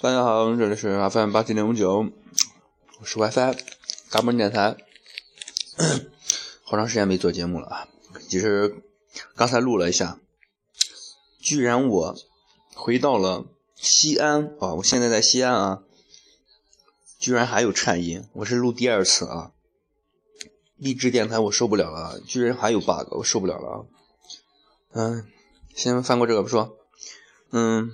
大家好，这里是 FM 八七零五九，我是 WiFi 嘎嘣电台。好长时间没做节目了啊！其实刚才录了一下，居然我回到了西安啊！我现在在西安啊，居然还有颤音，我是录第二次啊。励志电台我受不了了，居然还有 bug，我受不了了啊！嗯，先翻过这个不说，嗯，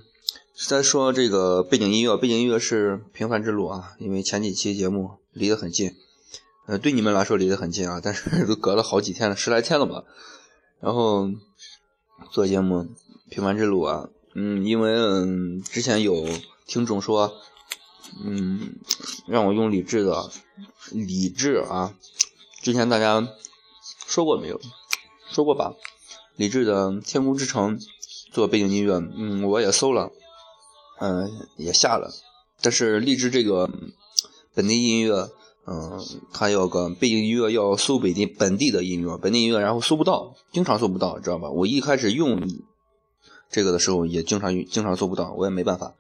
再说这个背景音乐，背景音乐是《平凡之路》啊，因为前几期节目离得很近，呃，对你们来说离得很近啊，但是 都隔了好几天了，十来天了吧。然后做节目《平凡之路》啊，嗯，因为嗯之前有听众说，嗯，让我用李志的李志啊。之前大家说过没有？说过吧。李志的《天空之城》做背景音乐，嗯，我也搜了，嗯，也下了。但是荔枝这个本地音乐，嗯，它要个背景音乐要搜本地本地的音乐，本地音乐，然后搜不到，经常搜不到，知道吧？我一开始用这个的时候也经常经常搜不到，我也没办法。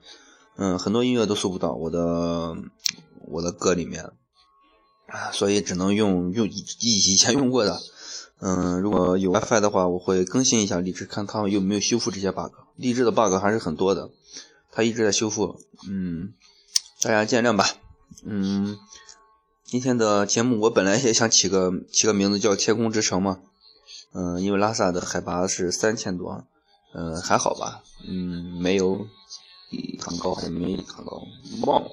嗯，很多音乐都搜不到我的我的歌里面。啊，所以只能用用以以前用过的，嗯，如果有 WiFi 的话，我会更新一下荔枝，看他们有没有修复这些 bug。荔枝的 bug 还是很多的，他一直在修复，嗯，大家见谅吧。嗯，今天的节目我本来也想起个起个名字叫“天空之城”嘛，嗯，因为拉萨的海拔是三千多，嗯，还好吧，嗯，没有很高，也没很高，忘了。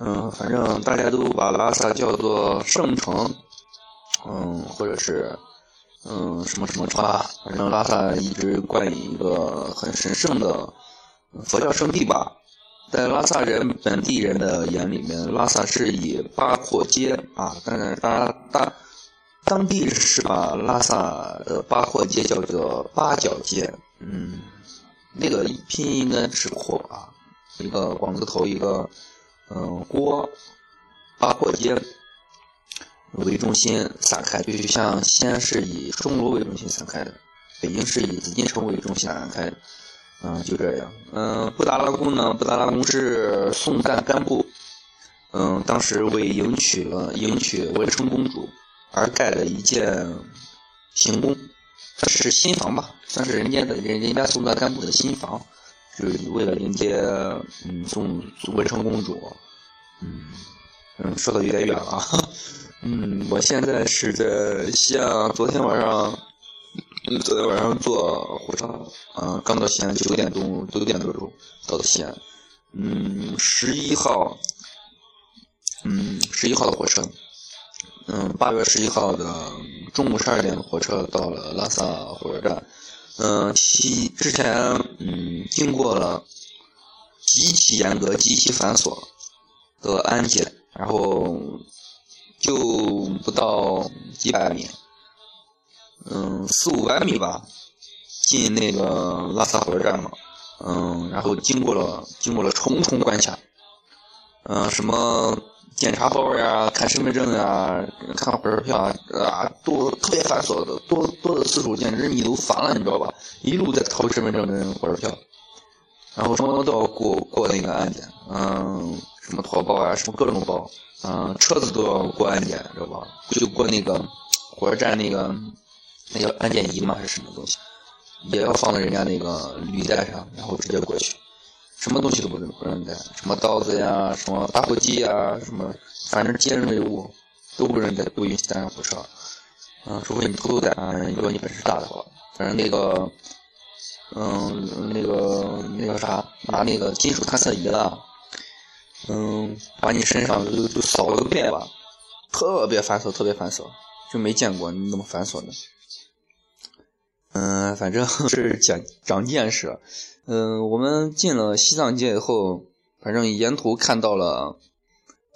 嗯，反正大家都把拉萨叫做圣城，嗯，或者是嗯什么什么城吧。反正拉萨一直冠以一个很神圣的佛教圣地吧。在拉萨人本地人的眼里面，拉萨是以八廓街啊，当然大大当地是把拉萨的八廓街叫做八角街，嗯，那个拼音应该是廓啊，一个广字头一个。嗯，郭八廓街为中心散开，就像西安是以钟楼为中心散开的，北京是以紫禁城为中心散开的。嗯，就这样。嗯，布达拉宫呢？布达拉宫是宋代干部，嗯，当时为迎娶了迎娶文成公主而盖的一件行宫，算是新房吧，算是人家的人人家宋代干部的新房。就是为了迎接嗯宋文成公主，嗯嗯说的有点远了，嗯我现在是在西安，昨天晚上昨天晚上坐火车，嗯刚到西安九点钟九点多钟到的西安，嗯十一号，嗯十一号的火车，嗯八月十一号的中午十二点的火车到了拉萨火车站。嗯，其之前嗯经过了极其严格、极其繁琐的安检，然后就不到几百米，嗯四五百米吧，进那个拉萨火车站嘛，嗯，然后经过了经过了重重关卡，嗯什么。检查包呀，看身份证呀，看火车票啊，啊，多特别繁琐的，多多的次数简直你都烦了，你知道吧？一路在掏身份证跟火车票，然后什么都要过过那个安检，嗯，什么托包啊，什么各种包，嗯，车子都要过安检，知道吧？就过那个火车站那个那叫安检仪嘛，还是什么东西，也要放在人家那个履带上，然后直接过去。什么东西都不能不能带，什么刀子呀，什么打火机呀，什么反正尖锐物都不能带，不允许带上火车。嗯，除非你偷偷带，如果你本事大的话。反正那个，嗯，那个那个啥，拿那个金属探测仪了，嗯，把你身上都都扫了个遍吧，特别繁琐，特别繁琐，就没见过你那么繁琐的。嗯，反正是讲长见识。嗯，我们进了西藏界以后，反正沿途看到了，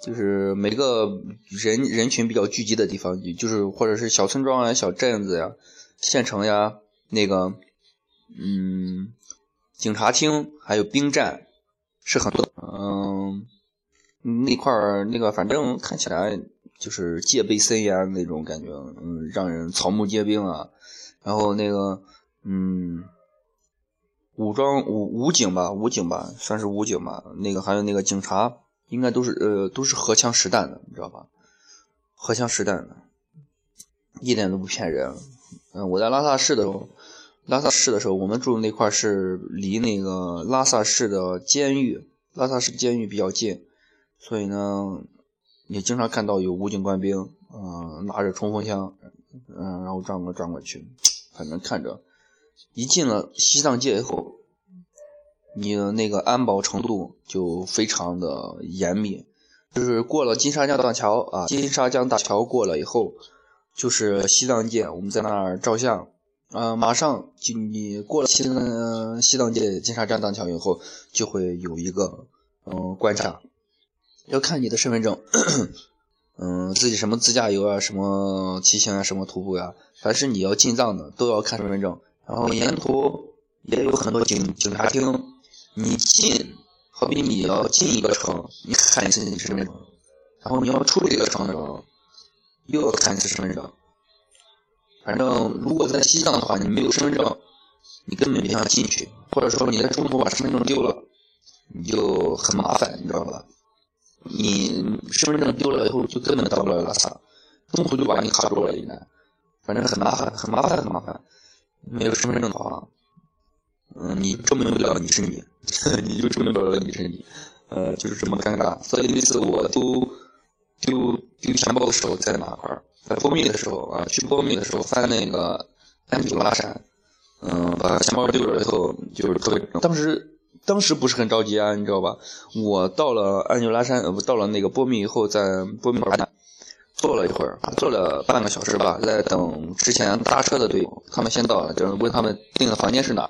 就是每个人人群比较聚集的地方，就是或者是小村庄啊、小镇子呀、县城呀，那个，嗯，警察厅还有兵站是很多。嗯，那块儿那个反正看起来就是戒备森严那种感觉，嗯，让人草木皆兵啊。然后那个，嗯，武装武武警吧，武警吧，算是武警吧。那个还有那个警察，应该都是呃都是荷枪实弹的，你知道吧？荷枪实弹的，一点都不骗人。嗯，我在拉萨市的时候，拉萨市的时候，我们住的那块是离那个拉萨市的监狱，拉萨市监狱比较近，所以呢，也经常看到有武警官兵，嗯，拿着冲锋枪，嗯，然后转过转过去，反正看着，一进了西藏界以后，你的那个安保程度就非常的严密，就是过了金沙江大桥啊，金沙江大桥过了以后。就是西藏界，我们在那儿照相，呃，马上就你过了西藏西藏界金沙江大桥以后，就会有一个嗯观察，要看你的身份证，嗯，自己什么自驾游啊，什么骑行啊，什么徒步呀，凡是你要进藏的都要看身份证，然后沿途也有很多警警察厅，你进，好比你要进一个城，你看一次你身份证，然后你要出这个城的时候。又要看一次身份证，反正如果在西藏的话，你没有身份证，你根本别想进去，或者说你在中途把身份证丢了，你就很麻烦，你知道吧？你身份证丢了以后，就根本到不了拉萨，中途就把你卡住了，应该，反正很麻烦，很麻烦，很麻烦。没有身份证的话，嗯，你证明不了你是你，你就证明不了你是你，呃，就是这么尴尬。所以那次我都。丢丢钱包的时候在哪块儿？在波密的时候啊，去波密的时候翻那个安久拉山，嗯，把钱包丢了以后就是特别。当时当时不是很着急啊，你知道吧？我到了安久拉山，呃，到了那个波密以后，在波密站坐了一会儿，坐了半个小时吧，在等之前搭车的队友，他们先到了，就是问他们订的房间是哪。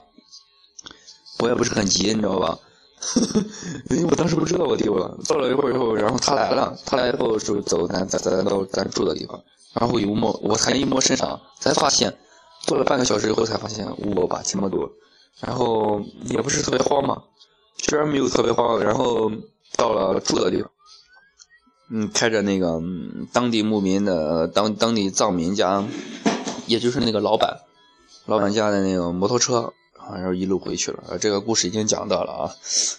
我也不是很急，你知道吧？因为我当时不知道我丢了，坐了一会儿以后，然后他来了，他来以后就走咱咱咱到咱住的地方，然后一摸，我才一摸身上，才发现，坐了半个小时以后才发现我把钱包丢了，然后也不是特别慌嘛，居然没有特别慌，然后到了住的地方，嗯，开着那个当地牧民的当当地藏民家，也就是那个老板，老板家的那个摩托车。然后一路回去了，这个故事已经讲到了啊，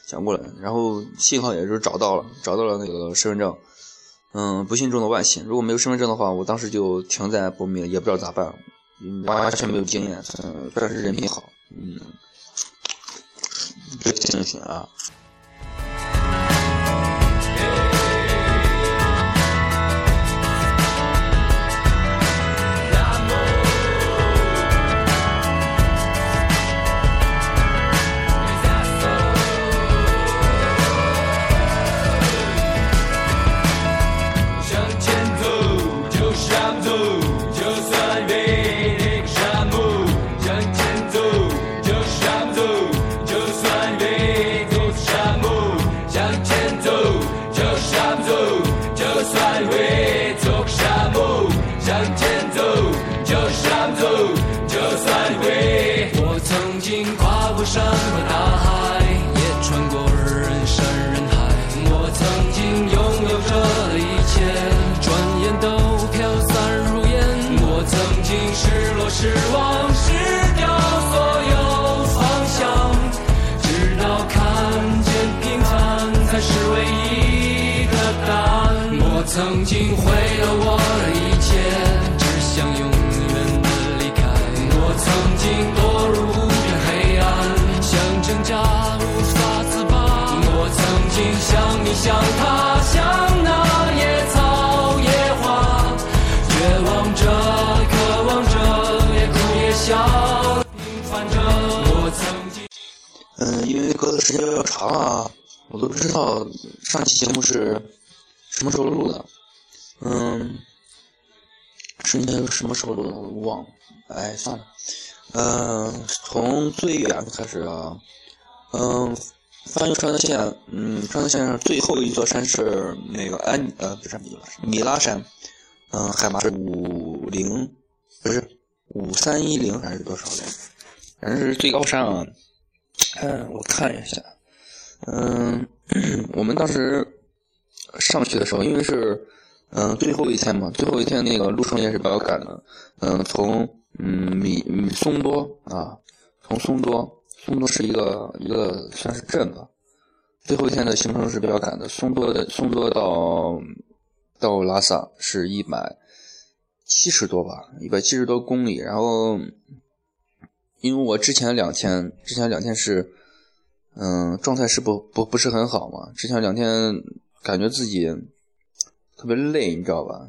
讲过了。然后幸好也是找到了，找到了那个身份证。嗯，不幸中的万幸，如果没有身份证的话，我当时就停在波密，也不知道咋办，完全没有经验。嗯，但是人品好，嗯，别庆幸啊。山和大海，也穿过人山人海。我曾经拥有着一切，转眼都飘散如烟。我曾经失落失望失掉所有方向，直到看见平凡才是唯一的答案。我曾经毁了我的一切，只想永远的离开。我曾经。扎无法自拔。我曾经像你，像他，像那野草野花，绝望着，渴望着，也哭也笑，平凡着。我曾经……嗯，因为隔的时间比较长啊，我都不知道上期节目是。什么时候录的？嗯，是那个什么时候录的？我忘了。哎，算了。嗯，从最远开始啊。嗯，翻越川藏线。嗯，川藏线上最后一座山是那个安呃，不是米拉山，米拉山。嗯，海拔是五零，不是五三一零还是多少来？反正是最高山啊。嗯，我看一下。嗯，我们当时。上去的时候，因为是嗯最后一天嘛，最后一天那个路程也是比较赶的。嗯，从嗯米米松多啊，从松多松多是一个一个算是镇吧。最后一天的行程是比较赶的，松多的松多到到拉萨是一百七十多吧，一百七十多公里。然后因为我之前两天之前两天是嗯状态是不不不是很好嘛，之前两天感觉自己特别累，你知道吧？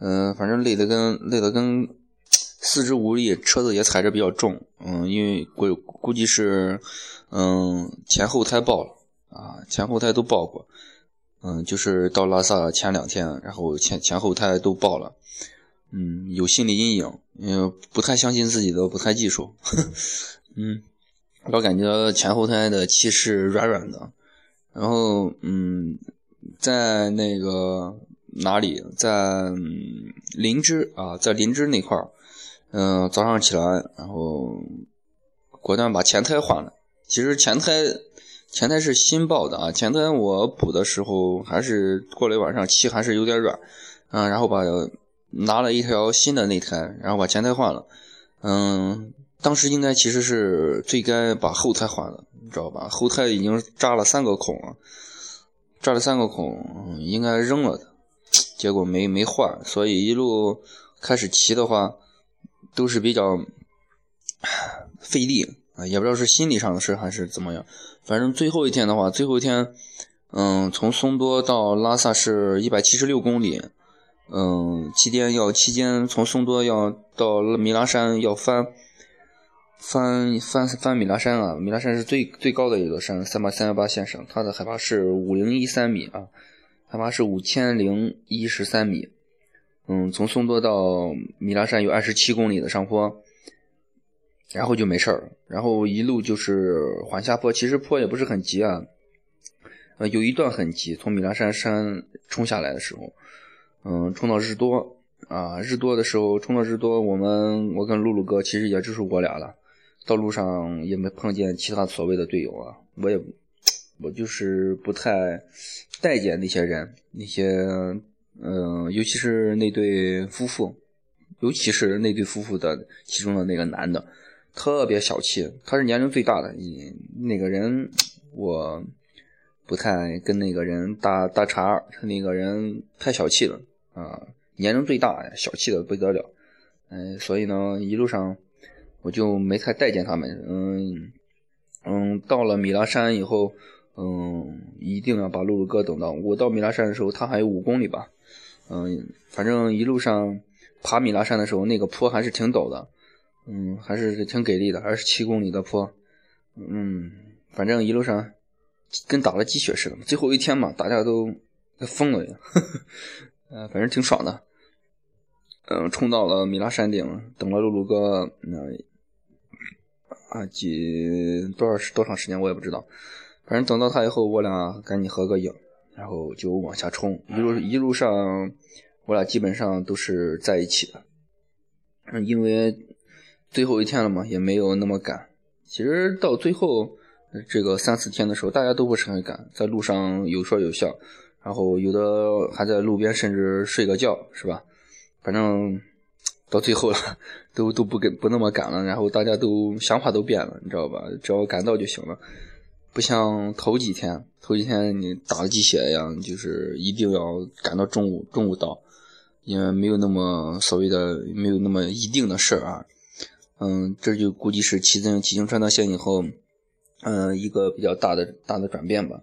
嗯，反正累的跟累的跟四肢无力，车子也踩着比较重。嗯，因为估估计是嗯前后胎爆了啊，前后胎都爆过。嗯，就是到拉萨前两天，然后前前后胎都爆了。嗯，有心理阴影，因为不太相信自己的步态技术。嗯，老感觉前后胎的气是软软的。然后嗯，在那个哪里，在林芝啊，在林芝那块儿，嗯，早上起来，然后果断把前胎换了。其实前胎前胎是新爆的啊，前胎我补的时候还是过了一晚上，漆还是有点软，嗯，然后把拿了一条新的内胎，然后把前胎换了。嗯，当时应该其实是最该把后胎换了，你知道吧？后胎已经扎了三个孔了，扎了三个孔，应该扔了的，结果没没换，所以一路开始骑的话都是比较费力啊，也不知道是心理上的事还是怎么样。反正最后一天的话，最后一天，嗯，从松多到拉萨是一百七十六公里。嗯，期间要期间从松多要到米拉山要翻翻翻翻米拉山啊！米拉山是最最高的一座山，三八三幺八线上，它的海拔是五零一三米啊，海拔是五千零一十三米。嗯，从松多到米拉山有二十七公里的上坡，然后就没事儿，然后一路就是缓下坡，其实坡也不是很急啊，呃，有一段很急，从米拉山山冲下来的时候。嗯，冲到日多啊，日多的时候冲到日多，我们我跟露露哥其实也就是我俩了，道路上也没碰见其他所谓的队友啊，我也我就是不太待见那些人，那些嗯，尤其是那对夫妇，尤其是那对夫妇的其中的那个男的，特别小气，他是年龄最大的，那个人我不太跟那个人搭搭茬，他那个人太小气了。啊，年龄最大，小气的不得了，嗯，所以呢，一路上我就没太待见他们，嗯嗯，到了米拉山以后，嗯，一定要把露露哥等到。我到米拉山的时候，他还有五公里吧，嗯，反正一路上爬米拉山的时候，那个坡还是挺陡的，嗯，还是挺给力的，二十七公里的坡，嗯，反正一路上跟打了鸡血似的，最后一天嘛，大家都疯了呀。呃，反正挺爽的，嗯，冲到了米拉山顶，等了露露哥，那啊几多少时多长时间我也不知道，反正等到他以后，我俩赶紧合个影，然后就往下冲，一路一路上，我俩基本上都是在一起的，嗯，因为最后一天了嘛，也没有那么赶。其实到最后这个三四天的时候，大家都不是很赶，在路上有说有笑。然后有的还在路边，甚至睡个觉，是吧？反正到最后了，都都不跟不那么赶了。然后大家都想法都变了，你知道吧？只要赶到就行了，不像头几天，头几天你打了鸡血一样，就是一定要赶到中午，中午到，因为没有那么所谓的没有那么一定的事儿啊。嗯，这就估计是骑自骑行川藏线以后，嗯，一个比较大的大的转变吧，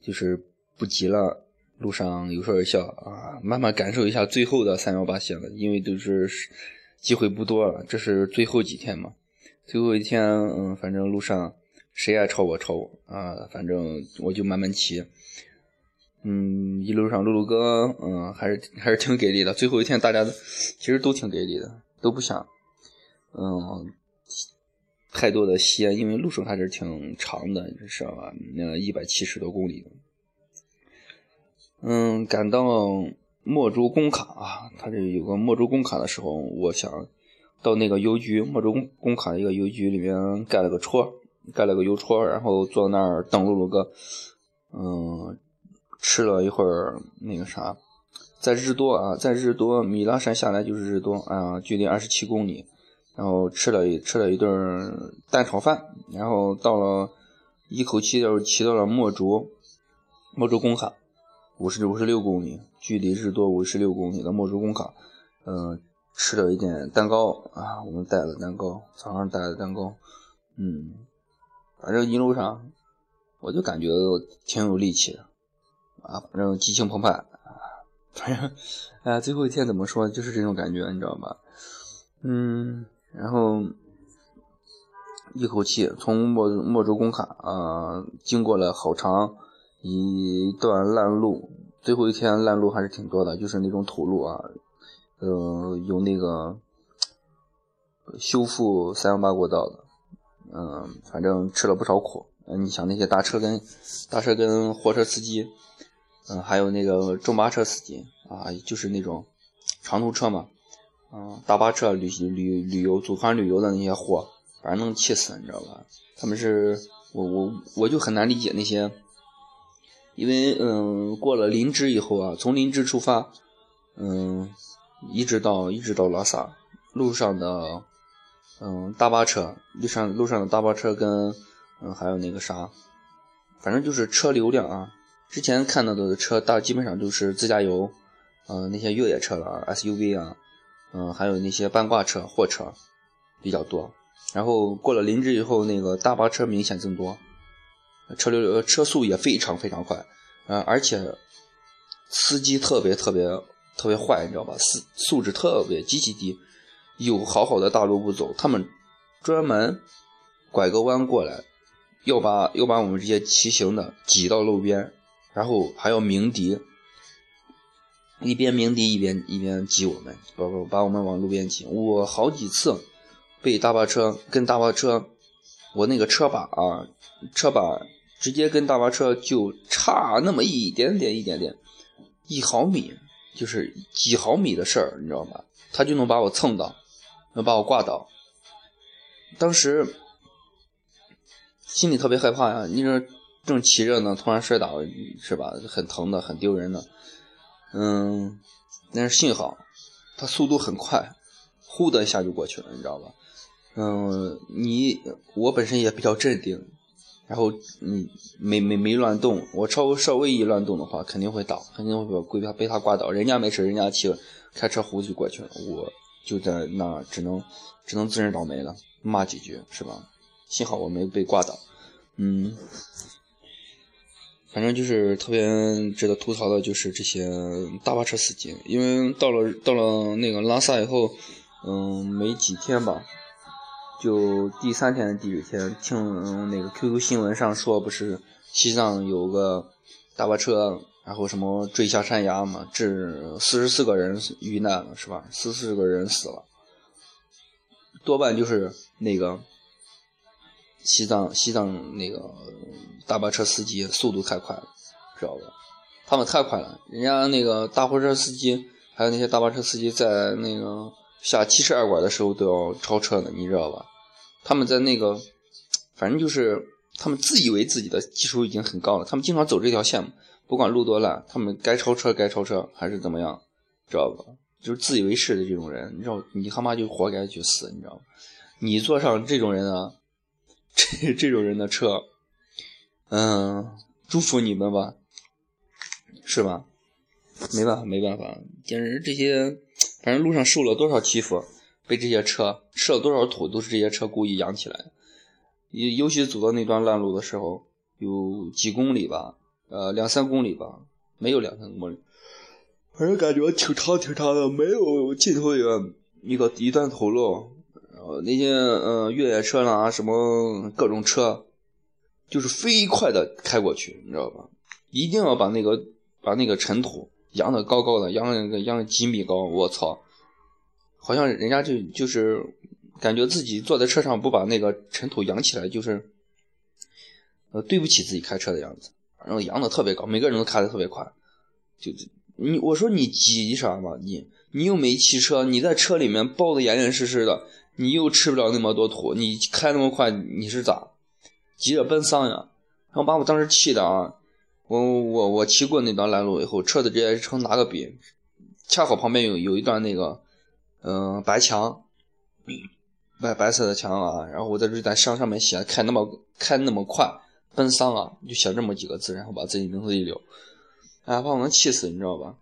就是。不急了，路上有说有笑啊，慢慢感受一下最后的三幺八线了，因为都是机会不多了，这是最后几天嘛。最后一天，嗯，反正路上谁爱超我超我啊，反正我就慢慢骑。嗯，一路上露露哥，嗯，还是还是挺给力的。最后一天大家其实都挺给力的，都不想，嗯，太多的歇，因为路程还是挺长的，你知道吧？那一百七十多公里。嗯，赶到墨竹工卡啊，他这有个墨竹工卡的时候，我想到那个邮局，墨竹工卡的一个邮局里面盖了个戳，盖了个邮戳，然后坐那儿等露露哥。嗯，吃了一会儿那个啥，在日多啊，在日多米拉山下来就是日多啊，距离二十七公里，然后吃了一吃了一顿蛋炒饭，然后到了一口气就是骑到了墨竹墨竹工卡，五十五十六公里，距离日多五十六公里的墨竹工卡，嗯、吃了一点蛋糕啊，我们带了蛋糕，早上带的蛋糕，嗯，反正一路上我就感觉挺有力气的啊，反正激情澎湃啊，反正哎，最后一天怎么说，就是这种感觉，你知道吧？嗯，然后一口气从墨墨竹工卡啊、经过了好长一段烂路，最后一天烂路还是挺多的，就是那种土路啊，呃，有那个修复三幺八国道的，嗯、反正吃了不少苦。嗯，你想那些大车跟大车跟货车司机，嗯、还有那个中巴车司机啊，就是那种长途车嘛，嗯、大巴车旅旅旅游组团旅游的那些货，反正能气死，你知道吧？他们是我我我就很难理解那些，因为嗯，过了林芝以后啊，从林芝出发，嗯，一直到一直到拉萨，路上的嗯大巴车，路上路上的大巴车跟嗯还有那个啥，反正就是车流量啊，之前看到的车大基本上都是自驾游，呃那些越野车了 SUV 啊，嗯、还有那些半挂车货车比较多。然后过了林芝以后，那个大巴车明显增多，车流车速也非常非常快，呃，而且司机特别特别特别坏，你知道吧？素素质特别极其低，有好好的大路不走，他们专门拐个弯过来，要把要把我们这些骑行的挤到路边，然后还要鸣笛，一边鸣笛一边一边挤我们，把把把我们往路边挤。我好几次被大巴车跟大巴车，我那个车把啊，车把直接跟大巴车就差那么一点点一点点，一毫米就是几毫米的事儿，你知道吗？他就能把我蹭到，能把我挂倒。当时心里特别害怕呀，你这正骑着呢，突然摔倒是吧？很疼的，很丢人的。嗯，但是幸好他速度很快，呼的一下就过去了，你知道吧？嗯，你我本身也比较镇定，然后你没没没乱动，我稍微稍微一乱动的话，肯定会倒，肯定会被他被他挂倒。人家没事，人家骑开车呼就过去了，我就在那只能只能自认倒霉了，骂几句是吧？幸好我没被挂倒，嗯，反正就是特别值得吐槽的，就是这些大巴车司机，因为到了到了那个拉萨以后，嗯，没几天吧。就第三天、第几天，听、那个 QQ 新闻上说，不是西藏有个大巴车，然后什么坠下山崖嘛，致四十四个人遇难了，是吧？四十四个人死了，多半就是那个西藏西藏那个大巴车司机速度太快了，知道吧？他们太快了，人家那个大货车司机还有那些大巴车司机在那个下七十二拐的时候都要超车的，你知道吧？他们在那个，反正就是他们自以为自己的技术已经很高了，他们经常走这条线，不管路多烂，他们该超车该超车还是怎么样，知道吧？就是自以为是的这种人，你知道，你他妈就活该去死，你知道吗？你坐上这种人啊，这这种人的车，嗯，祝福你们吧，是吧？没办法，没办法，简直这些，反正路上受了多少欺负。被这些车吃了多少土，都是这些车故意扬起来的。尤尤其走到那段烂路的时候，有几公里吧，呃，两三公里吧，没有两三公里，反正感觉挺长挺长的，没有尽头一个一个一段土路。然后那些呃越野车啦，什么各种车，就是飞快的开过去，你知道吧？一定要把那个把那个尘土扬得高高的，扬个扬几米高，我操！好像人家就就是感觉自己坐在车上不把那个尘土扬起来，就是呃对不起自己开车的样子。反正扬的特别高，每个人都开的特别快。就你我说你急啥嘛？你你又没骑车，你在车里面包的严严实实的，你又吃不了那么多土，你开那么快，你是咋急着奔丧呀？然后把我当时气的啊！我我我骑过那段烂路以后，车子直接成拿个笔，恰好旁边有有一段那个。嗯、白墙，白白色的墙啊，然后我在这在上上面写开那么开那么快，奔丧啊，就写这么几个字，然后把自己名字一留，哎，把我能气死，你知道吧？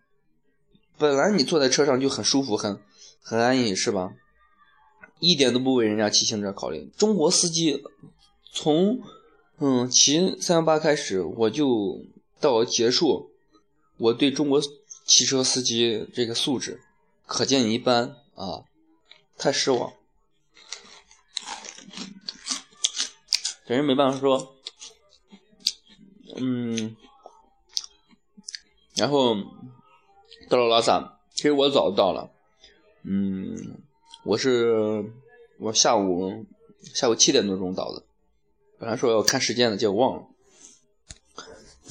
本来你坐在车上就很舒服，很很安逸，是吧？一点都不为人家骑行者考虑。中国司机从嗯骑三幺八开始，我就到结束，我对中国汽车司机这个素质可见一斑啊，太失望。这人没办法说，嗯，然后到了拉萨，其实我早就到了，嗯。我是我下午下午七点多钟到的，本来说要看时间的，结果忘了。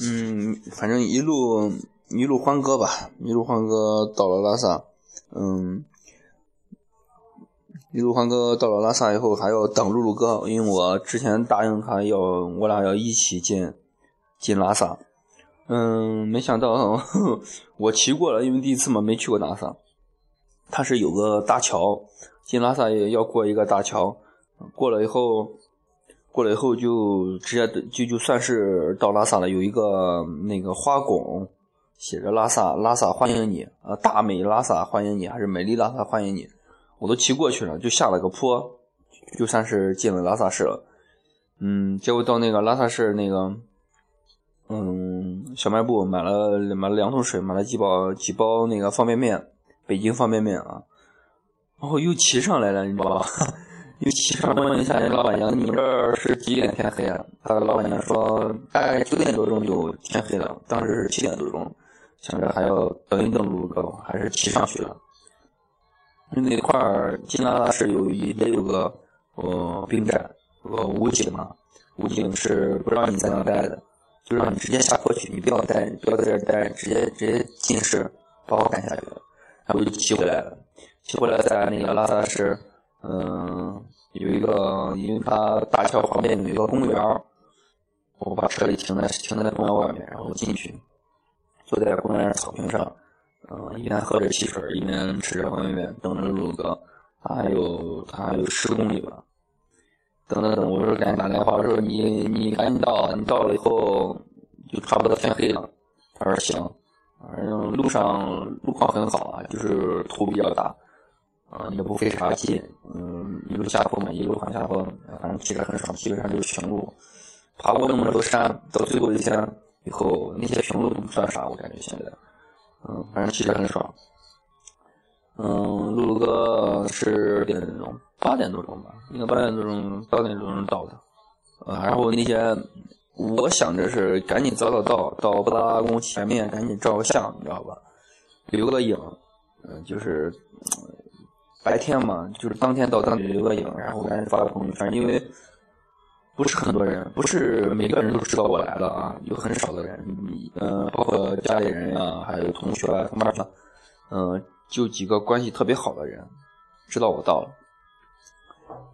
嗯，反正一路一路欢歌吧，一路欢歌到了拉萨。嗯，一路欢歌到了拉萨以后，还要等露露哥，因为我之前答应他要我俩要一起进进拉萨。嗯，没想到 我骑过了，因为第一次嘛，没去过拉萨。它是有个大桥，进拉萨也要过一个大桥，过了以后，过了以后就直接就就算是到拉萨了。有一个那个花拱，写着“拉萨拉萨欢迎你”，啊，大美拉萨欢迎你，还是美丽拉萨欢迎你？我都骑过去了，就下了个坡，就算是进了拉萨市了。嗯，结果到那个拉萨市那个，嗯，小卖部买了买了两桶水，买了几包几包那个方便面。北京方便面啊，然后又骑上来了，你知道吧？又骑上问一下那老板娘：“你这儿是几点天黑啊？”他的老板娘说：“大概九点多钟就天黑了。”当时是七点多钟，想着还要等一等路哥，还是骑上去了。那块儿金拉拉是有一也有个呃兵站，个武警嘛，武警是不让你在那待的，就让你直接下坡去，你不要待，不要在这待，直接直接进市把我赶下去。然后就骑回来了，骑回来在那个拉萨市，嗯，有一个，因为它大桥旁边有一个公园我把车里停在停在公园外面，然后进去，坐在公园草坪上，嗯，一边喝着汽水，一边吃着方便面，等着路哥，他还有他还有十公里吧，等等等，我说赶紧打电话，我说你你赶紧到，你到了以后就差不多天黑了，他说行。反正路上路况很好啊，就是土比较大，嗯，也不费啥劲，嗯，一路下坡嘛，一路往下坡，反正骑着很爽，基本上就是平路。爬过那么多山，到最后一天以后，那些平路都不算啥，我感觉现在，嗯，反正骑着很爽。嗯，露露哥是点钟，八点多钟吧，应该八点多钟，八点多钟到的，呃，然后那些。我想着是赶紧早早到到布达拉宫前面，赶紧照个相，你知道吧？留个影，嗯，就是白天嘛，就是当天到当地留个影，然后赶紧发个朋友圈。因为不是很多人，不是每个人都知道我来了啊，有很少的人，嗯，包括家里人呀，还有同学啊、同班的，嗯，就几个关系特别好的人知道我到了。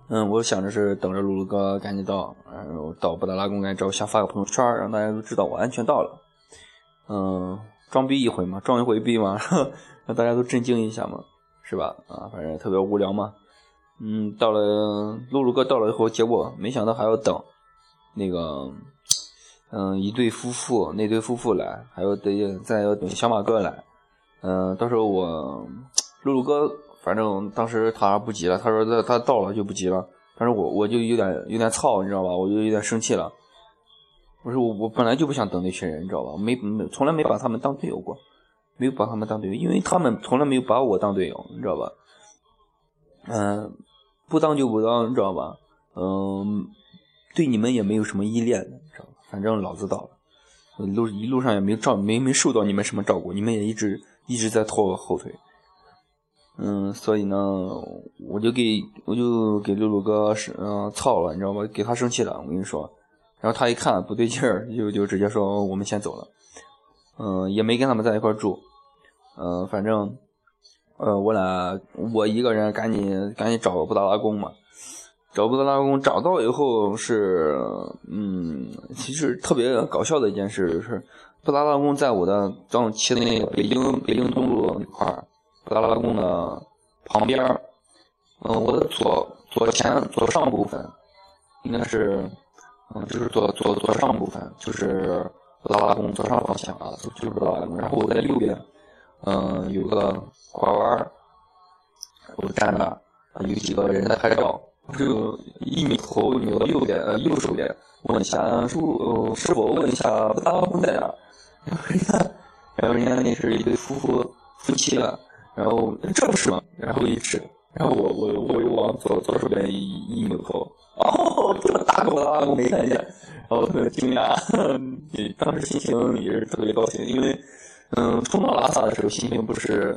嗯，我想着是等着露露哥赶紧到，然后到布达拉宫赶紧照相发个朋友圈，让大家都知道我安全到了。嗯，装逼一回嘛，装一回逼嘛，让大家都震惊一下嘛，是吧？啊，反正特别无聊嘛。嗯，到了露露哥到了以后，结果没想到还要等那个，嗯，一对夫妇，那对夫妇来，还有得再要等小马哥来。嗯，到时候我露露哥。反正当时他不急了，他说他他到了就不急了。但是我我就有点有点操，你知道吧？我就有点生气了。我说我我本来就不想等那群人，你知道吧？没没从来没把他们当队友过，没有把他们当队友，因为他们从来没有把我当队友，你知道吧？嗯，不当就不当，你知道吧？嗯，对你们也没有什么依恋，你知道吧？反正老子到了，路一路上也没照没没受到你们什么照顾，你们也一直一直在拖我后腿。嗯，所以呢，我就给我就给露露哥是嗯操了，你知道吧？给他生气了，我跟你说。然后他一看不对劲儿，就就直接说我们先走了。嗯，也没跟他们在一块住。嗯，反正呃，我俩我一个人赶紧赶紧找布达拉宫嘛。找布达拉宫找到以后是嗯，其实特别搞笑的一件事是，布达拉宫在我的刚骑的那个北京北京东路那块儿。布达拉宫的旁边嗯，我的左左前左上部分，应该是，嗯，就是左左左上部分，就是布达拉宫左上方向啊，就是布达拉宫。然后我在右边，嗯，有个拐弯，我站那儿，有几个人在拍照。我就一扭头扭到右边，呃，右手边，问一下师傅，师傅问一下布达拉宫在哪？然后人家，然后人家那是一对夫妇夫妻了，然后这不是吗？然后一指。然后我我我又往左左手边一一扭头，哦，这么大个啊，我没看见，然后特别惊讶，当时心情也是特别高兴，因为嗯，冲到拉萨的时候心情不是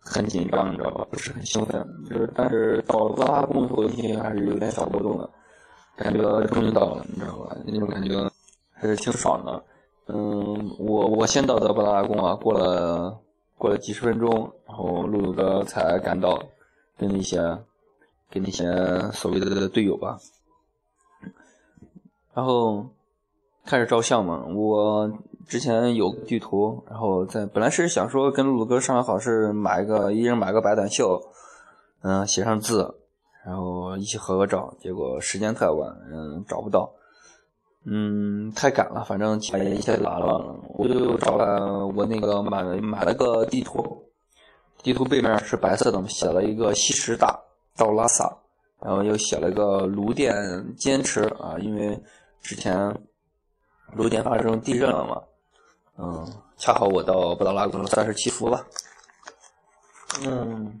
很紧张，你知道吧？不是很兴奋，就是但是到布达拉宫以后心情还是有点小波动的，感觉终于到了，你知道吧？那种感觉还是挺爽的。嗯，我我先到的布达拉宫啊，过了过了几十分钟，然后露露哥才赶到。跟那些，跟那些所谓的队友吧，然后开始照相嘛。我之前有个地图，然后在本来是想说跟露露哥商量好是买一个，一人买个白短袖，嗯，写上字，然后一起合个照。结果时间太晚，嗯，找不到，嗯，太赶了，反正一下就来了。我就找了我那个买买了个地图。地图背面是白色的，写了一个西什大到拉萨，然后又写了个卢甸坚持啊，因为之前卢甸发生地震了嘛，嗯，恰好我到布达拉宫算是祈福吧，嗯。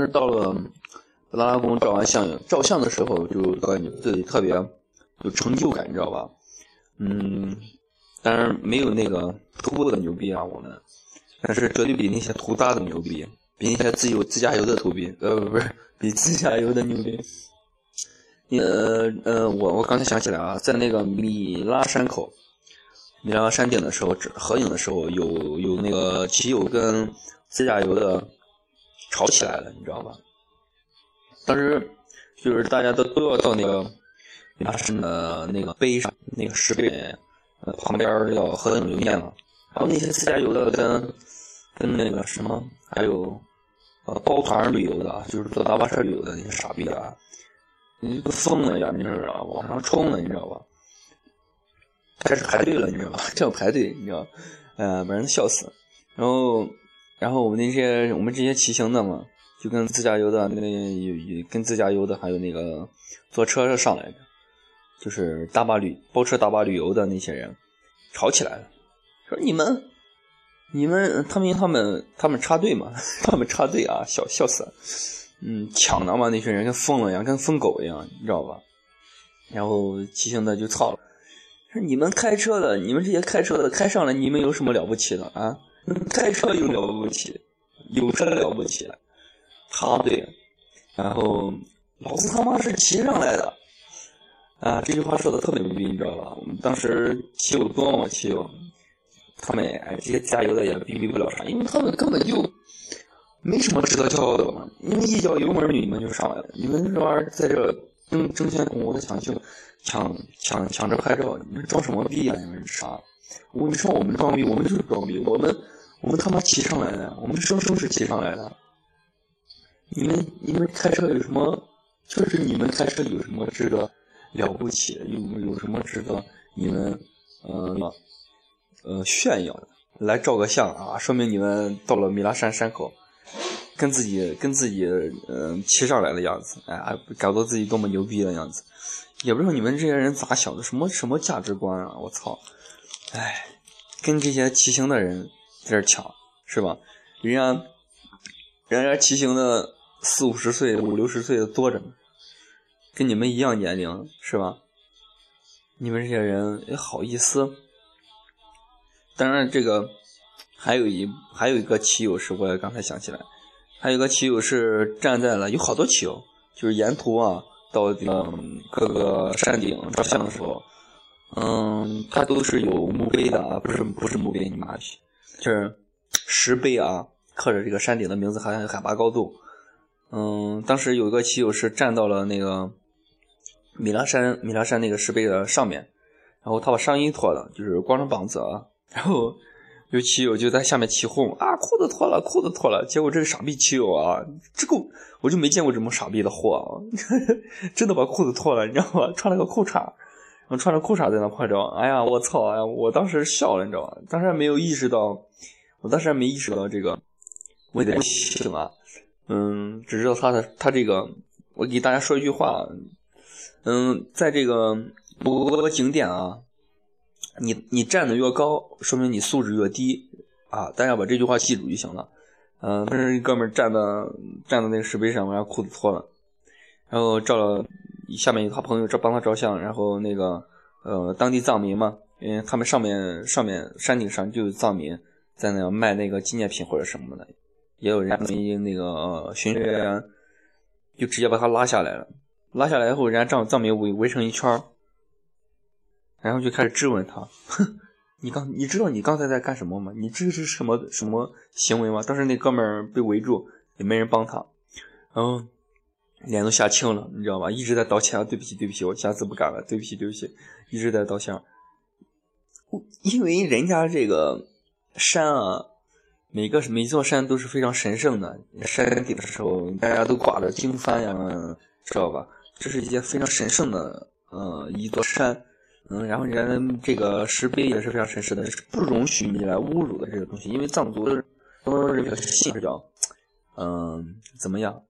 当时到了布达拉宫照完相，照相的时候就感觉自己特别有成就感，你知道吧？嗯，当然没有那个徒步的牛逼啊，我们，但是绝对比那些徒搭的牛逼，比那些自由自驾游的牛逼，呃，不是，比自驾游的牛逼。呃呃，我我刚才想起来啊，在那个米拉山口、米拉山顶的时候，合影的时候有有那个骑友跟自驾游的。吵起来了，你知道吧？当时就是大家都都要到那个米拉山的那个碑上，那个石碑旁边要合影留念了。然后那些自驾游的跟跟那个什么，还有呃包团旅游的，就是坐大巴车旅游的那些傻逼啊，你都疯了呀！你知道吧？往上冲了，你知道吧？开始排队了，你知道吧？这样排队，你知道？呃，把人笑死。然后。然后我们那些我们这些骑行的嘛，就跟自驾游的那有跟自驾游的还有那个坐车上来的，就是大巴旅包车大巴旅游的那些人吵起来了，说你们你们他们他们他们插队嘛，他们插队啊，笑笑死了，嗯，抢的嘛那群人跟疯了一样，跟疯狗一样，你知道吧？然后骑行的就操了，说你们开车的，你们这些开车的开上来，你们有什么了不起的啊？开车有了不起，有车了不起，插队，然后老子他妈是骑上来的，啊，这句话说的特别牛逼，你知道吧？我们当时骑有多么骑有，他们哎这些加油的也逼逼不了啥，因为他们根本就没什么值得骄傲的嘛，因为一脚油门你们就上来了，你们这玩意儿在这争争先恐后的抢秀，抢抢抢着拍照，你们装什么逼呀？你们是啥？我跟你说，我们装逼，我们就是装逼，我们。我们他妈骑上来的，我们生生是骑上来的。你们你们开车有什么？就是你们开车有什么值得了不起？有有什么值得你们呃呃炫耀的？来照个相啊，说明你们到了米拉山山口，跟自己跟自己嗯骑上来的样子，哎，搞得自己多么牛逼的样子，也不知道你们这些人咋想的，什么什么价值观啊！我操，哎，跟这些骑行的人在这抢是吧？人家人家骑行的四五十岁、五六十岁的多着呢，跟你们一样年龄是吧？你们这些人也好意思？当然，这个还有一还有一个骑友是，我也刚才想起来。还有个骑友是站在了，有好多骑友，就是沿途啊，到嗯各个山顶照相的时候，嗯，他都是有墓碑的，不是不是墓碑，你妈去，就是石碑啊，刻着这个山顶的名字，还有海拔高度。嗯，当时有一个骑友是站到了那个米拉山米拉山那个石碑的上面，然后他把上衣脱了，就是光着膀子啊，然后。有骑友就在下面起哄啊，裤子脱了，裤子脱了。结果这个傻逼骑友啊，这个我就没见过这么傻逼的货啊，真的把裤子脱了，你知道吗？穿了个裤衩，我穿着裤衩在那拍照。哎呀，我操！哎呀，我当时笑了，你知道吗？当时还没有意识到，我当时还没意识到这个我得醒啊。嗯，只知道他的他这个，我给大家说一句话，嗯，在这个某个景点啊。你你站的越高，说明你素质越低啊！大家把这句话记住就行了。嗯，但是哥们站的站在那个石碑上，然后裤子脱了，然后照了下面有他朋友照帮他照相，然后那个呃当地藏民嘛，因为他们上面上面山顶上就有藏民在那卖那个纪念品或者什么的，也有人民那个巡视员就直接把他拉下来了，拉下来以后，人家藏藏民围围成一圈。然后就开始质问他，哼，你刚你知道你刚才在干什么吗？你这是什么什么行为吗？当时那哥们儿被围住，也没人帮他，然后脸都吓青了，你知道吧？一直在道歉，对不起对不起，我下次不敢了，对不起对不起，一直在道歉。因为人家这个山啊，每个每座山都是非常神圣的，山顶的时候大家都挂着经幡呀，知道吧？这是一件非常神圣的呃一座山。嗯，然后人这个石碑也是非常神圣的，是不容许你来侮辱的这个东西，因为藏族的这个信是叫，嗯，怎么样？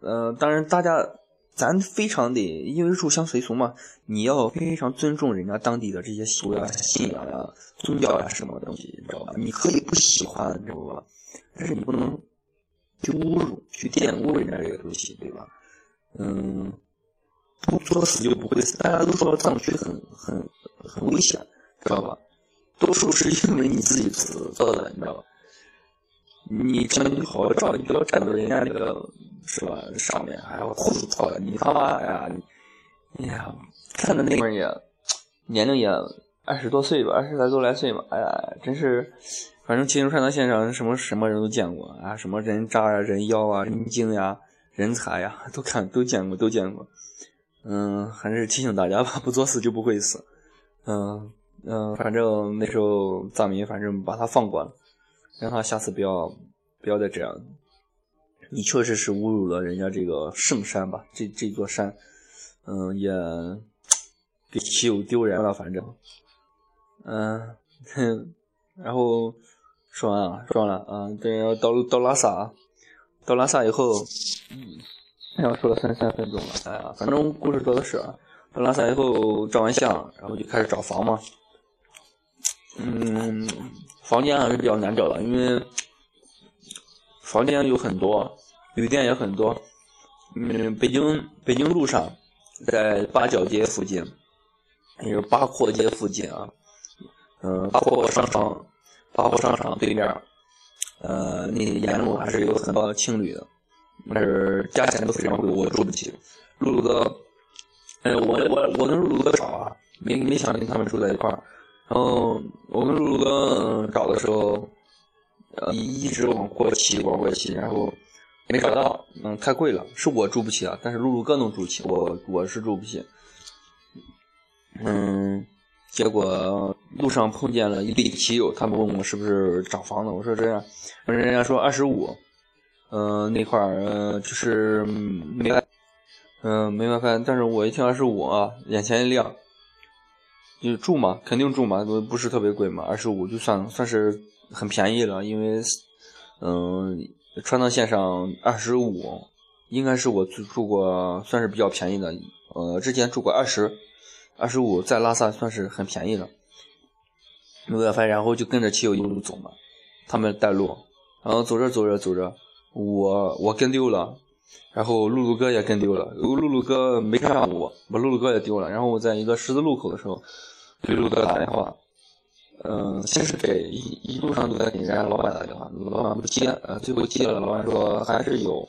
呃，当然大家咱非常的，因为入乡随俗嘛，你要非常尊重人家当地的这些习俗呀、信仰呀、宗教呀什么东西，你知道吧？你可以不喜欢，知道吧？但是你不能去侮辱、去玷污人家这个东西，对吧？嗯。不作死就不会死。大家都说藏区很很很危险，知道吧？多数是因为你自己死做的，你知道吧？你只能好照，你不要站到人家那个是吧上面，哎呀，裤子脱了，你他妈呀，哎呀，看着那会儿也年龄也二十多岁吧，二十来多来岁嘛，哎呀，真是，反正骑行川藏线上什么什么人都见过啊，什么人渣啊、人妖啊、人精呀、人才呀，都看都见过，都见过。嗯，还是提醒大家吧，不作死就不会死。嗯嗯，反正那时候藏民反正把他放过了，让他下次不要不要再这样。你确实是侮辱了人家这个圣山吧？这这座山，嗯，也给骑友丢人了。反正，嗯，然后说完啊，说完了啊，这到到拉萨，到拉萨以后，嗯。然后说了三三分钟了，哎呀，反正故事多的是。到拉萨以后照完相，然后就开始找房嘛。嗯，房间还是比较难找的，因为房间有很多，旅店也很多。嗯，北京北京路上，在八角街附近，也是八廓街附近啊。嗯，八廓商场，八廓商场对面，呃，那沿路还是有很多青旅的。但是价钱都非常贵，我住不起。露露哥，哎，我我我跟露露哥找啊，没没想跟他们住在一块儿。然后我跟露露哥找的时候，呃，一直往过骑，往过骑，然后没找到，嗯，太贵了，是我住不起啊。但是露露哥能住起，我我是住不起。嗯，结果路上碰见了一对骑友，他们问我是不是找房子，我说这样，人家说二十五。嗯，那块儿，嗯，就是没，嗯，没办法。但是我一听二十五啊，眼前一亮，就住嘛，肯定住嘛，不是特别贵嘛，二十五就算算是很便宜了。因为，嗯，川藏线上二十五，应该是我住住过算是比较便宜的。呃，之前住过二十，二十五在拉萨算是很便宜的。没有 WiFi，然后就跟着骑友一路走嘛，他们带路，然后走着走着走着，我我跟丢了，然后露露哥也跟丢了，露露哥没看上我，把露露哥也丢了，然后我在一个十字路口的时候，给露露哥打电话，嗯，先是给一一路上都在给人家老板打电话，老板不接，呃，最后接了，老板说还是有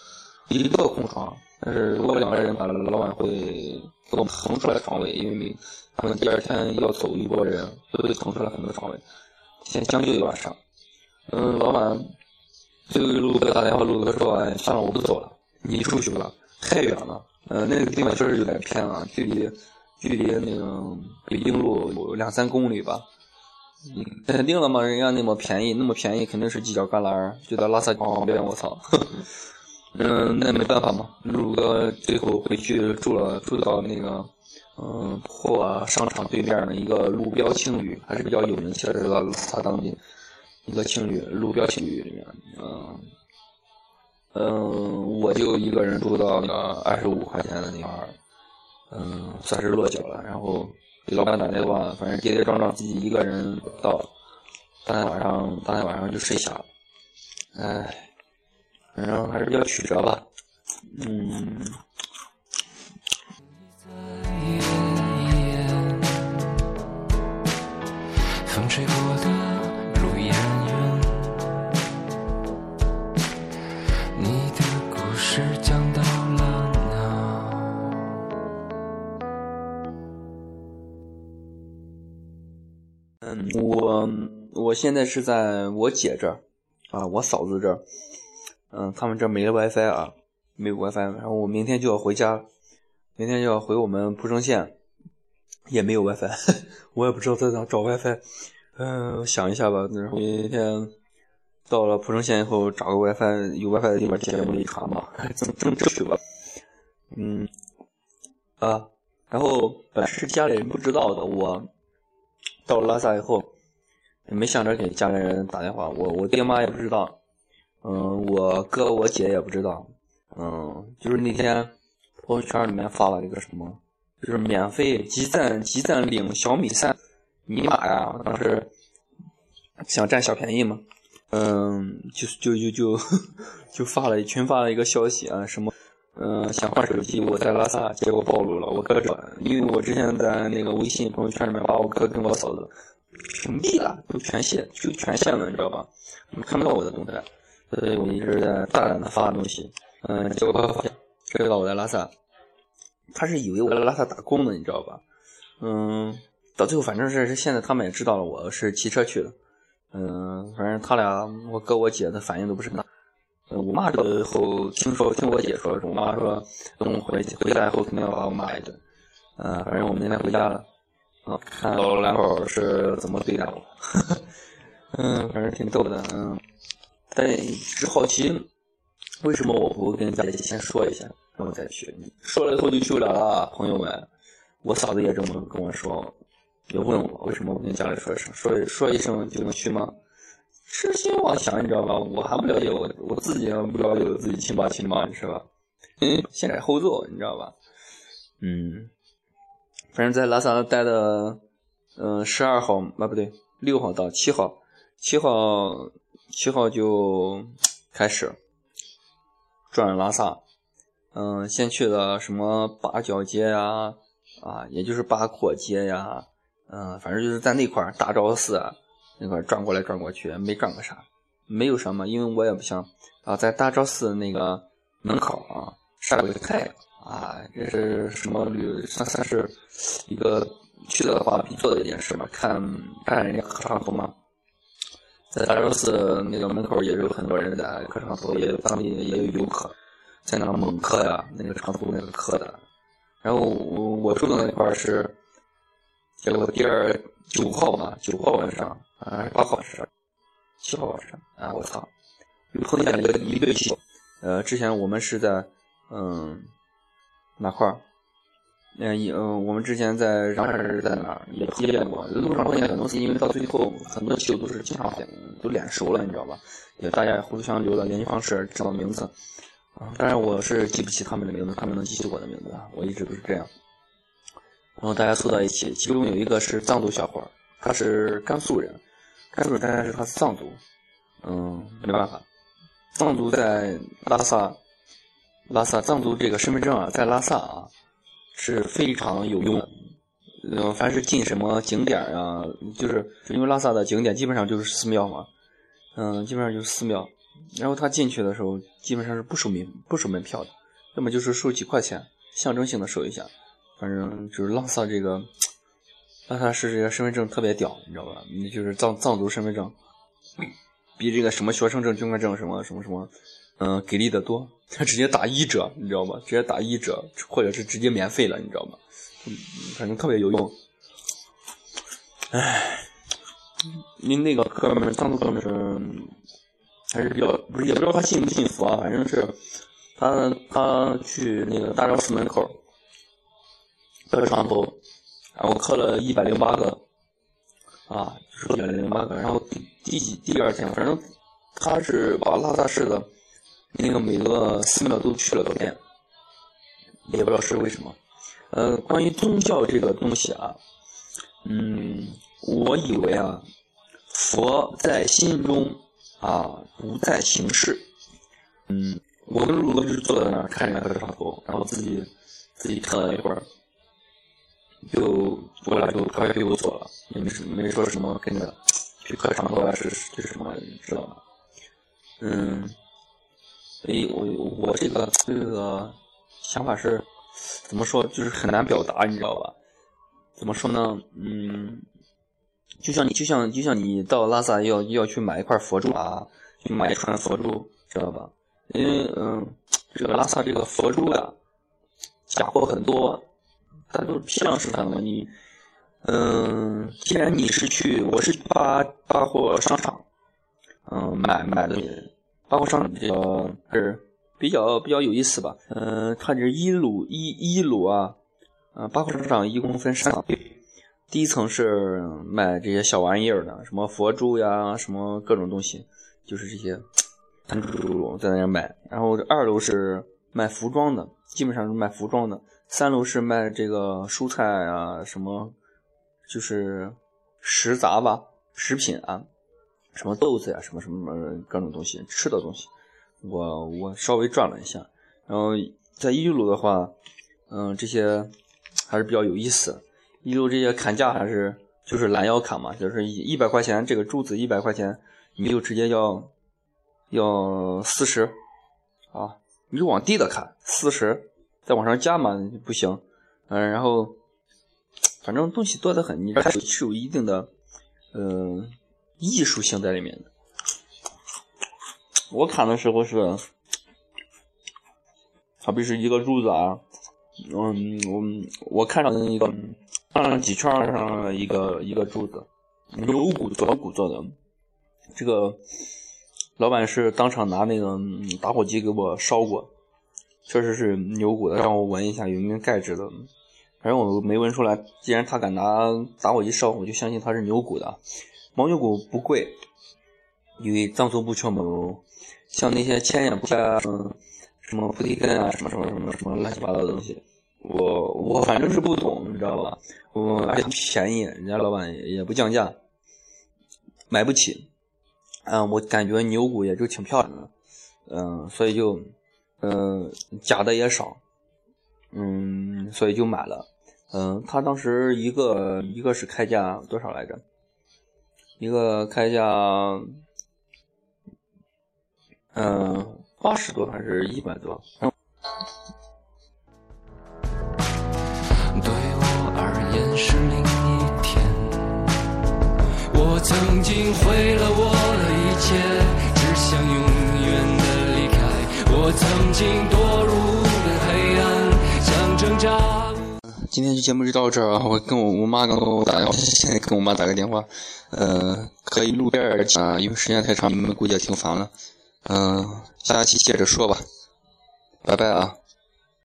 一个空床，但是如果两个人的话，老板会给我们腾出来床位，因为他们第二天要走一波人，会腾出来很多床位，先将就一晚上。嗯，老板最后给陆哥打电话，露露哥说：“哎，算了，我不走了，你出去吧，太远了。呃，那个地方确实有点偏啊，距离距离那个北京路有两三公里吧。嗯，肯定了嘛，人家那么便宜，那么便宜肯定是犄角旮旯，就在拉萨旁边。我操！嗯，那没办法嘛，陆哥最后回去住了，住到那个。”嗯，破商场对面的一个路标青旅，还是比较有名气的，这个拉萨当地一个青旅，路标青旅里面，嗯嗯，我就一个人住到那个二十五块钱的那块儿，嗯，算是落脚了。然后给老板打电话，反正跌跌撞撞自己一个人到，当天晚上当天晚上就睡下了，唉，反正还是比较曲折吧，嗯。风吹过的我我现在是在我姐这儿啊，我嫂子这儿，嗯，他们这儿没了 WiFi 啊，没有 WiFi，然后我明天就要回家，明天就要回我们蒲城县。也没有 WiFi，我也不知道在哪找 WiFi。嗯，想一下吧。然后明天到了蒲城县以后，找个 WiFi 有 WiFi 的地方节目一传吧，争争取吧。嗯，啊，然后本来是家里人不知道的，我到了拉萨以后，也没想着给家里人打电话，我我爹妈也不知道，嗯，我哥我姐也不知道，嗯，就是那天朋友圈里面发了一个什么。就是免费集赞集赞领小米三密码呀，当时想占小便宜嘛，嗯，就就就就就发了群发了一个消息啊，什么嗯想换手机，我在拉萨，结果暴露了，我哥这，因为我之前在那个微信朋友圈里面把我哥跟我嫂子屏蔽了，就全限就全限了，你知道吧？看不到我的动态，所以我一直在大胆的发东西，嗯，结果发现知道我在拉萨。他是以为我在拉萨打工的，你知道吧？嗯，到最后反正是现在他们也知道了我是骑车去的。嗯，反正他俩我哥我姐的反应都不是很大。嗯，我妈这后听说听我姐说，我妈说等我回回来后肯定要把我骂一顿。嗯，反正我明天回家了，啊，看老两口是怎么对待我。嗯，反正挺逗的。嗯，但是好奇为什么我不跟家里先说一下。然后再去，说了以后就去不了了，朋友们。我嫂子也这么跟我说，也问我为什么不跟家里说一声，说说一声就能去吗？痴心妄想，你知道吧？我还不了解我，我自己不了解我自己亲爸亲妈，是吧？嗯，先斩后奏，你知道吧？嗯，反正在拉萨待的，嗯，十二号啊不对，六号到七号，七号七号就开始转拉萨。嗯，先去了什么八角街呀，啊，也就是八廓街呀，嗯，反正就是在那块儿大昭寺啊那块转过来转过去，没转个啥，没有什么，因为我也不想啊，在大昭寺那个门口啊晒个太阳啊，这是什么旅算算是一个去了的话必做的一件事嘛，看看人家磕长头嘛，在大昭寺那个门口也有很多人在磕长头，也有当地也有游客。在那猛磕呀，那个长头那个磕的，然后我我住的那块是，结果第二九号嘛，九号晚上啊，八号晚上，七号晚上啊，我操，又碰见了一个一对七，呃，之前我们是在嗯哪块儿，嗯，也嗯，我们之前在上海是在哪儿也也练过，路上碰见很多次，因为到最后很多球都是经常都脸熟了，你知道吧？也大家互相留了联系方式，知道名字。啊，当然我是记不起他们的名字，他们能记起我的名字，我一直都是这样。然后大家凑到一起，其中有一个是藏族小伙儿，他是甘肃人，甘肃人，但是他是藏族，嗯，没办法，藏族在拉萨，拉萨藏族这个身份证啊，在拉萨啊是非常有用的，嗯，凡是进什么景点啊，就是因为拉萨的景点基本上就是寺庙嘛，嗯，基本上就是寺庙，然后他进去的时候基本上是不收门不收门票的，要么就是收几块钱，象征性的收一下。反正就是拉萨这个，拉萨市这个身份证特别屌，你知道吧？你就是藏藏族身份证，比这个什么学生证、军官证什么什么什么，嗯，给力的多。他直接打一折，你知道吗？直接打一折，或者是直接免费了，你知道吗？嗯，反正特别有用。唉，您那个哥们，藏族哥们是还是比较不是，也不知道他信不信佛啊，反正是他他去那个大昭寺门口。磕床头，然后磕了一百零八个，啊，一百零八个。然后第几第二天，反正他是把拉萨市的那个每个寺庙都去了个遍，也不知道是为什么。呃，关于宗教这个东西啊，嗯，我以为啊，佛在心中啊，不在形式。嗯，我跟陆哥就是坐在那儿看着磕床头，然后自己自己看了一会儿。就过来就快给我走了，也没什没说什么跟着去磕长头啊是是什么，知道吗？嗯，所以我我这个这个想法是怎么说，就是很难表达，你知道吧？怎么说呢？嗯，就像你就像就像你到拉萨要要去买一块佛珠啊，去买一串佛珠，知道吧？因为嗯，这个拉萨这个佛珠啊，假货很多。它都是批量生产的，你，嗯，既然你是去，我是八八货商场，嗯，买买的，八货商场比较是比较比较有意思吧，嗯，它这一路一一路啊，嗯，八货商场一共分三层，第一层是卖这些小玩意儿的，什么佛珠呀，什么各种东西，就是这些，摊主在那买，然后二楼是卖服装的，基本上是卖服装的。三楼是卖这个蔬菜啊，什么就是食杂吧，食品啊，什么豆子呀，什么什么各种东西，吃的东西。我我稍微转了一下，然后在一楼的话，嗯，这些还是比较有意思。一楼这些砍价还是就是拦腰砍嘛，就是一一百块钱这个珠子一百块钱，你就直接要要四十啊，你就往低的砍四十。再往上加嘛不行，嗯，然后反正东西多得很，你还是有一定的呃艺术性在里面的。我砍的时候是，好比是一个柱子啊，嗯，我我看上的一个上几圈上一个一个柱子，牛骨左骨做的，这个老板是当场拿那个打火机给我烧过。确实是牛骨的，让我闻一下有没有钙质的。反正我没闻出来。既然他敢拿打火机烧，我就相信他是牛骨的。牦牛骨不贵，因为藏族不缺牦。像那些千眼啊，什么菩提根啊，什么什么什么什么乱七八糟的东西，我我反正是不懂，你知道吧？我而且便宜，人家老板也不降价，买不起。嗯，我感觉牛骨也就挺漂亮的，嗯，所以就。嗯，假的也少，嗯，所以就买了。嗯，他当时一个一个是开价多少来着？一个开价，嗯，八十多还是一百多？对我而言是另一天，我曾经毁了我的一切，只想永远的。我曾经堕入今天就节目就到这儿啊！我跟我我妈刚给我打电话，现在跟我妈打个电话，呃，可以录边啊，因为时间太长，你们估计也听烦了。嗯，下期接着说吧，拜拜啊。